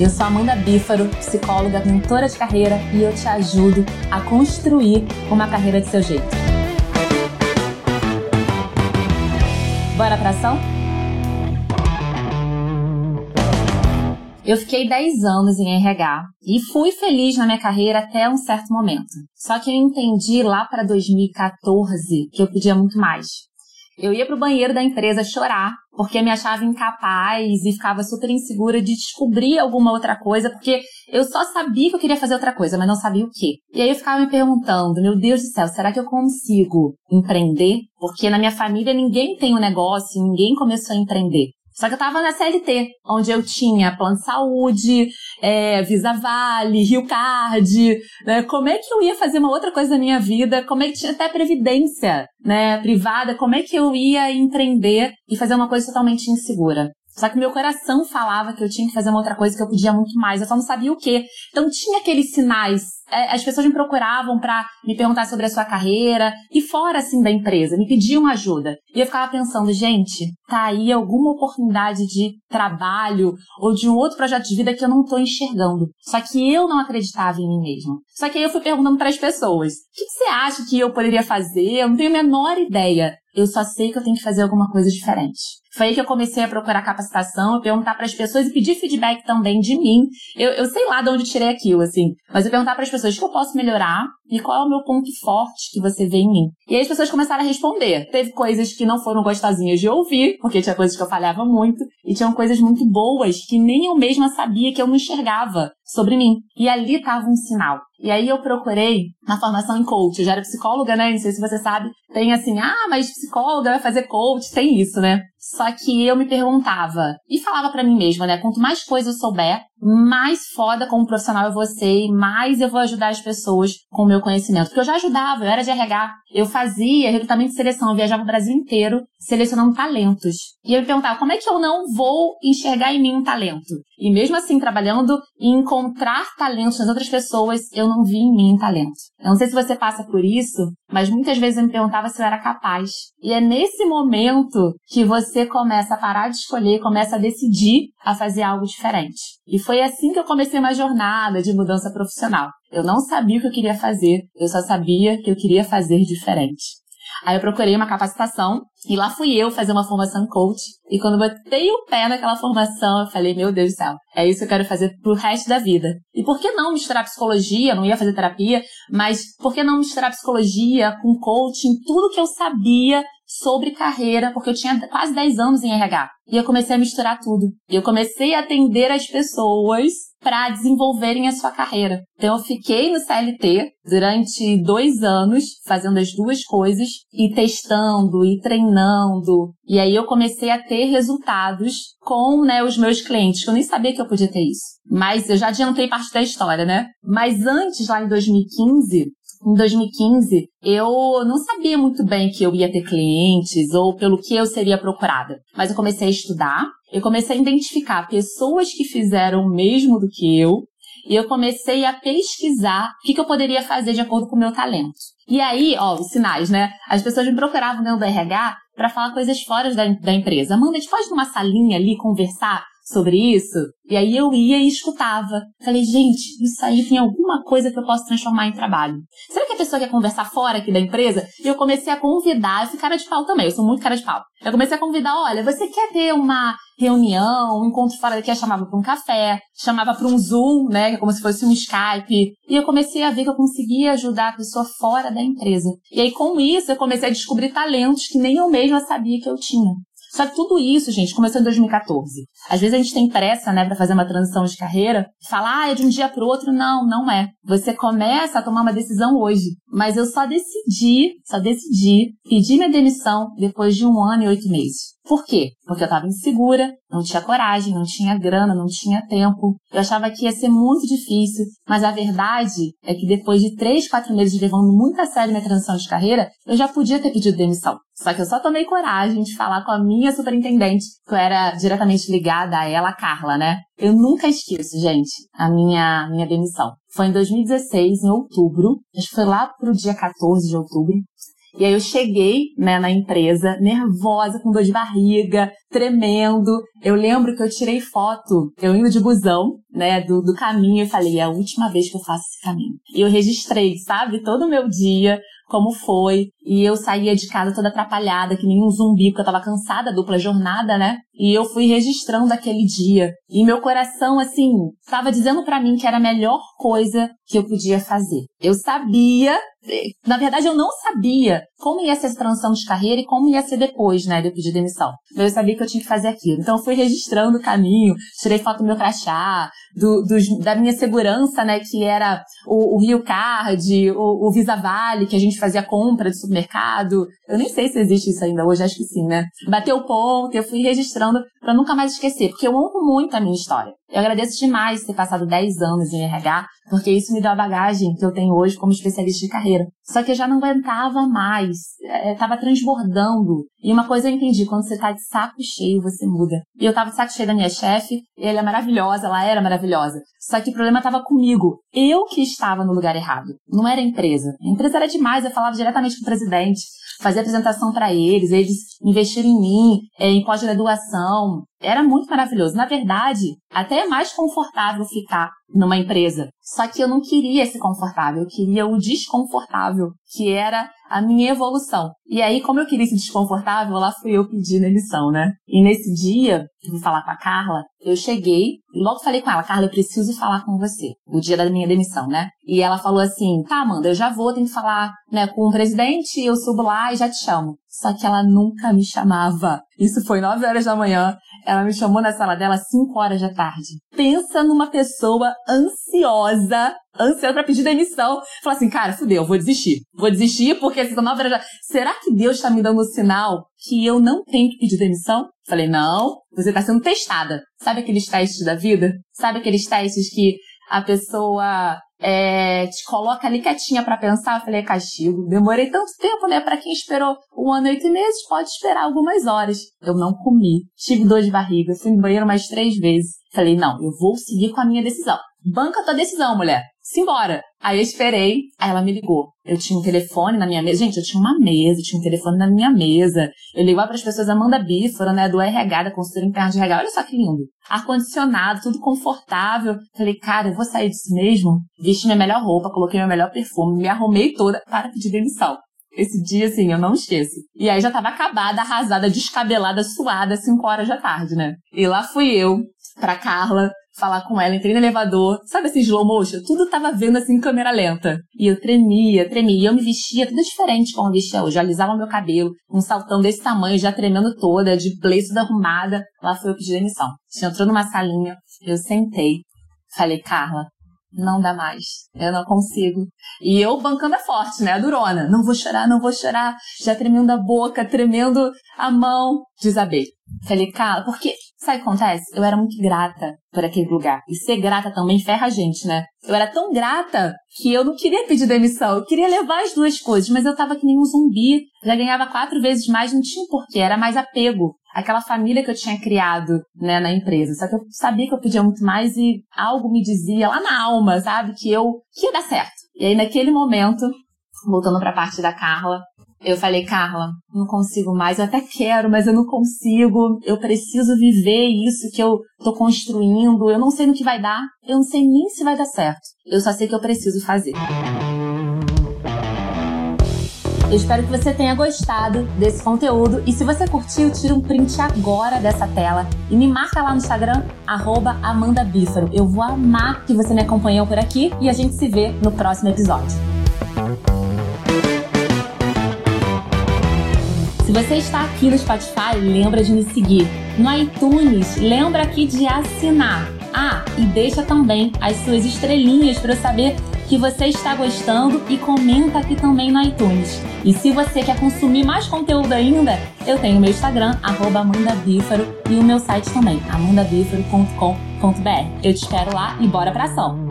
Eu sou Amanda Bífaro, psicóloga, mentora de carreira e eu te ajudo a construir uma carreira de seu jeito. Bora pra ação? Eu fiquei 10 anos em RH e fui feliz na minha carreira até um certo momento. Só que eu entendi lá para 2014 que eu podia muito mais. Eu ia pro banheiro da empresa chorar, porque me achava incapaz e ficava super insegura de descobrir alguma outra coisa, porque eu só sabia que eu queria fazer outra coisa, mas não sabia o quê. E aí eu ficava me perguntando, meu Deus do céu, será que eu consigo empreender? Porque na minha família ninguém tem um negócio, ninguém começou a empreender. Só que eu tava na CLT, onde eu tinha plano de saúde, é, Visa Vale, Rio Card, né? Como é que eu ia fazer uma outra coisa na minha vida? Como é que tinha até previdência, né, privada? Como é que eu ia empreender e fazer uma coisa totalmente insegura? Só que meu coração falava que eu tinha que fazer uma outra coisa que eu podia muito mais, eu só não sabia o quê. Então tinha aqueles sinais. É, as pessoas me procuravam para me perguntar sobre a sua carreira e fora assim da empresa, me pediam ajuda. E eu ficava pensando, gente, tá aí alguma oportunidade de trabalho ou de um outro projeto de vida que eu não tô enxergando. Só que eu não acreditava em mim mesma. Só que aí eu fui perguntando para as pessoas: o que você acha que eu poderia fazer? Eu não tenho a menor ideia. Eu só sei que eu tenho que fazer alguma coisa diferente. Foi aí que eu comecei a procurar capacitação, eu perguntar para as pessoas e pedir feedback também de mim. Eu, eu sei lá de onde tirei aquilo, assim, mas eu perguntar para as pessoas o que eu posso melhorar e qual é o meu ponto forte que você vê em mim. E aí as pessoas começaram a responder. Teve coisas que não foram gostosinhas de ouvir, porque tinha coisas que eu falhava muito, e tinham coisas muito boas que nem eu mesma sabia que eu não enxergava sobre mim. E ali estava um sinal. E aí eu procurei na formação em coach. Eu já era psicóloga, né? Não sei se você sabe. Tem assim, ah, mas psicóloga vai fazer coach. Tem isso, né? Só que eu me perguntava e falava para mim mesma, né? Quanto mais coisa eu souber, mais foda como profissional eu vou ser e mais eu vou ajudar as pessoas com o meu conhecimento. Porque eu já ajudava, eu era de RH, eu fazia recrutamento de seleção, eu viajava o Brasil inteiro selecionando talentos. E eu me perguntava, como é que eu não vou enxergar em mim um talento? E mesmo assim, trabalhando e encontrar talentos nas outras pessoas, eu não vi em mim um talento. Eu não sei se você passa por isso, mas muitas vezes eu me perguntava se eu era capaz. E é nesse momento que você começa a parar de escolher, começa a decidir a fazer algo diferente. E foi assim que eu comecei uma jornada de mudança profissional. Eu não sabia o que eu queria fazer, eu só sabia que eu queria fazer diferente. Aí eu procurei uma capacitação e lá fui eu fazer uma formação coach. E quando botei o pé naquela formação, eu falei, meu Deus do céu, é isso que eu quero fazer pro resto da vida. E por que não misturar psicologia? Eu não ia fazer terapia, mas por que não misturar psicologia com coaching, tudo que eu sabia sobre carreira, porque eu tinha quase 10 anos em RH. E eu comecei a misturar tudo. E eu comecei a atender as pessoas para desenvolverem a sua carreira. Então eu fiquei no CLT durante dois anos fazendo as duas coisas e testando e treinando. E aí eu comecei a ter resultados com né, os meus clientes, que eu nem sabia que eu podia ter isso. Mas eu já adiantei parte da história, né? Mas antes, lá em 2015, em 2015, eu não sabia muito bem que eu ia ter clientes ou pelo que eu seria procurada. Mas eu comecei a estudar, eu comecei a identificar pessoas que fizeram o mesmo do que eu e eu comecei a pesquisar o que, eu poderia fazer de acordo com o meu talento. E aí, ó, os sinais, né? As pessoas me procuravam dentro do RH para falar coisas fora da, da empresa. Amanda, a gente pode numa salinha ali conversar sobre isso? E aí eu ia e escutava. Falei, gente, isso aí tem alguma coisa que eu posso transformar em trabalho. Será que a pessoa quer conversar fora aqui da empresa? E eu comecei a convidar, fui cara de pau também, eu sou muito cara de pau. Eu comecei a convidar, olha, você quer ter uma reunião, um encontro fora daqui, eu chamava para um café, chamava para um Zoom, né, que é como se fosse um Skype. E eu comecei a ver que eu conseguia ajudar a pessoa fora da empresa. E aí com isso eu comecei a descobrir talentos que nem eu mesma sabia que eu tinha. Só que tudo isso, gente, começou em 2014. Às vezes a gente tem pressa, né, para fazer uma transição de carreira, falar, ah, é de um dia para outro. Não, não é. Você começa a tomar uma decisão hoje. Mas eu só decidi, só decidi pedir minha demissão depois de um ano e oito meses. Por quê? Porque eu estava insegura, não tinha coragem, não tinha grana, não tinha tempo. Eu achava que ia ser muito difícil, mas a verdade é que depois de três, quatro meses levando muito a sério minha transição de carreira, eu já podia ter pedido demissão. Só que eu só tomei coragem de falar com a minha superintendente, que eu era diretamente ligada a ela, a Carla, né? Eu nunca esqueço, gente, a minha, minha demissão. Foi em 2016, em outubro, acho que foi lá pro dia 14 de outubro. E aí eu cheguei, né, na empresa, nervosa, com dor de barriga, tremendo. Eu lembro que eu tirei foto, eu indo de busão, né, do, do caminho, e falei, é a última vez que eu faço esse caminho. E eu registrei, sabe, todo o meu dia, como foi. E eu saía de casa toda atrapalhada, que nem um zumbi, porque eu tava cansada, dupla jornada, né? E eu fui registrando aquele dia. E meu coração, assim, tava dizendo para mim que era a melhor coisa que eu podia fazer. Eu sabia, na verdade eu não sabia como ia ser essa transição de carreira e como ia ser depois, né, de eu pedir demissão. Mas eu sabia que eu tinha que fazer aquilo. Então eu fui registrando o caminho, tirei foto do meu crachá, do, do, da minha segurança, né, que era o, o Rio Card, o, o Visa Vale, que a gente fazia compra de supermercado. Eu nem sei se existe isso ainda hoje, acho que sim, né? Bateu o ponto, eu fui registrando para nunca mais esquecer, porque eu honro muito a minha história. Eu agradeço demais ter passado 10 anos em RH, porque isso me deu a bagagem que eu tenho hoje como especialista de carreira. Só que eu já não aguentava mais, estava é, transbordando. E uma coisa eu entendi, quando você tá de saco cheio, você muda. E eu tava de saco cheio da minha chefe, ela é maravilhosa, ela era maravilhosa. Só que o problema estava comigo. Eu que estava no lugar errado. Não era a empresa. A empresa era demais, eu falava diretamente com o presidente fazia apresentação para eles, eles investiram em mim, é, em pós-graduação. Era muito maravilhoso. Na verdade, até é mais confortável ficar numa empresa. Só que eu não queria esse confortável, eu queria o desconfortável, que era a minha evolução. E aí, como eu queria esse desconfortável, lá fui eu pedir emissão, né? E nesse dia, eu fui falar com a Carla, eu cheguei e logo falei com ela, Carla, eu preciso falar com você, no dia da minha demissão, né? E ela falou assim, tá, Amanda, eu já vou, tenho que falar né, com o presidente, eu subo lá e já te chamo. Só que ela nunca me chamava. Isso foi 9 horas da manhã. Ela me chamou na sala dela às 5 horas da tarde. Pensa numa pessoa ansiosa, ansiosa pra pedir demissão. Fala assim, cara, fudeu, vou desistir. Vou desistir porque são 9 horas da... Será que Deus está me dando um sinal que eu não tenho que pedir demissão? Falei, não, você está sendo testada. Sabe aqueles testes da vida? Sabe aqueles testes que a pessoa é, te coloca ali quietinha para pensar. Eu falei, é castigo. Demorei tanto tempo, né? Para quem esperou um ano e oito meses, pode esperar algumas horas. Eu não comi. Tive dor de barriga. Fui no banheiro mais três vezes. Falei, não, eu vou seguir com a minha decisão. Banca tua decisão, mulher. Simbora. Aí eu esperei, aí ela me ligou. Eu tinha um telefone na minha mesa. Gente, eu tinha uma mesa, eu tinha um telefone na minha mesa. Eu ligava para as pessoas Amanda Bífora, né, do RH, da consultora interna de RH. Olha só que lindo. Ar-condicionado, tudo confortável. Falei, cara, eu vou sair disso mesmo. Vesti minha melhor roupa, coloquei meu melhor perfume, me arrumei toda para pedir demissão. Esse dia, assim, eu não esqueço. E aí já tava acabada, arrasada, descabelada, suada, 5 horas da tarde, né? E lá fui eu, pra Carla, falar com ela, entrei no elevador, sabe assim, slow motion? Tudo tava vendo assim em câmera lenta. E eu tremia, tremia. E eu me vestia tudo diferente como eu vestia hoje. Eu alisava meu cabelo, um saltão desse tamanho, já tremendo toda, de blazer arrumada. Lá foi eu pedir demissão. A gente entrou numa salinha, eu sentei. Falei, Carla, não dá mais. Eu não consigo. E eu bancando a forte, né? A durona. Não vou chorar, não vou chorar. Já tremendo a boca, tremendo a mão. Desabei. Falei, cara, porque, sabe o que acontece? Eu era muito grata por aquele lugar. E ser grata também ferra a gente, né? Eu era tão grata que eu não queria pedir demissão. Eu queria levar as duas coisas, mas eu tava que nem um zumbi. Já ganhava quatro vezes mais, não tinha porquê. Era mais apego. Aquela família que eu tinha criado, né, na empresa. Só que eu sabia que eu podia muito mais e algo me dizia lá na alma, sabe? Que eu, que ia dar certo. E aí, naquele momento, voltando para a parte da Carla, eu falei, Carla, não consigo mais, eu até quero, mas eu não consigo, eu preciso viver isso que eu tô construindo, eu não sei no que vai dar, eu não sei nem se vai dar certo, eu só sei que eu preciso fazer. Eu espero que você tenha gostado desse conteúdo e se você curtiu, tira um print agora dessa tela e me marca lá no Instagram, arroba. Eu vou amar que você me acompanhou por aqui e a gente se vê no próximo episódio. Se você está aqui no Spotify, lembra de me seguir. No iTunes, lembra aqui de assinar. Ah, e deixa também as suas estrelinhas para eu saber que você está gostando e comenta aqui também no iTunes. E se você quer consumir mais conteúdo ainda, eu tenho meu Instagram, amandabífaro, e o meu site também, amandabífaro.com.br. Eu te espero lá e bora pra ação!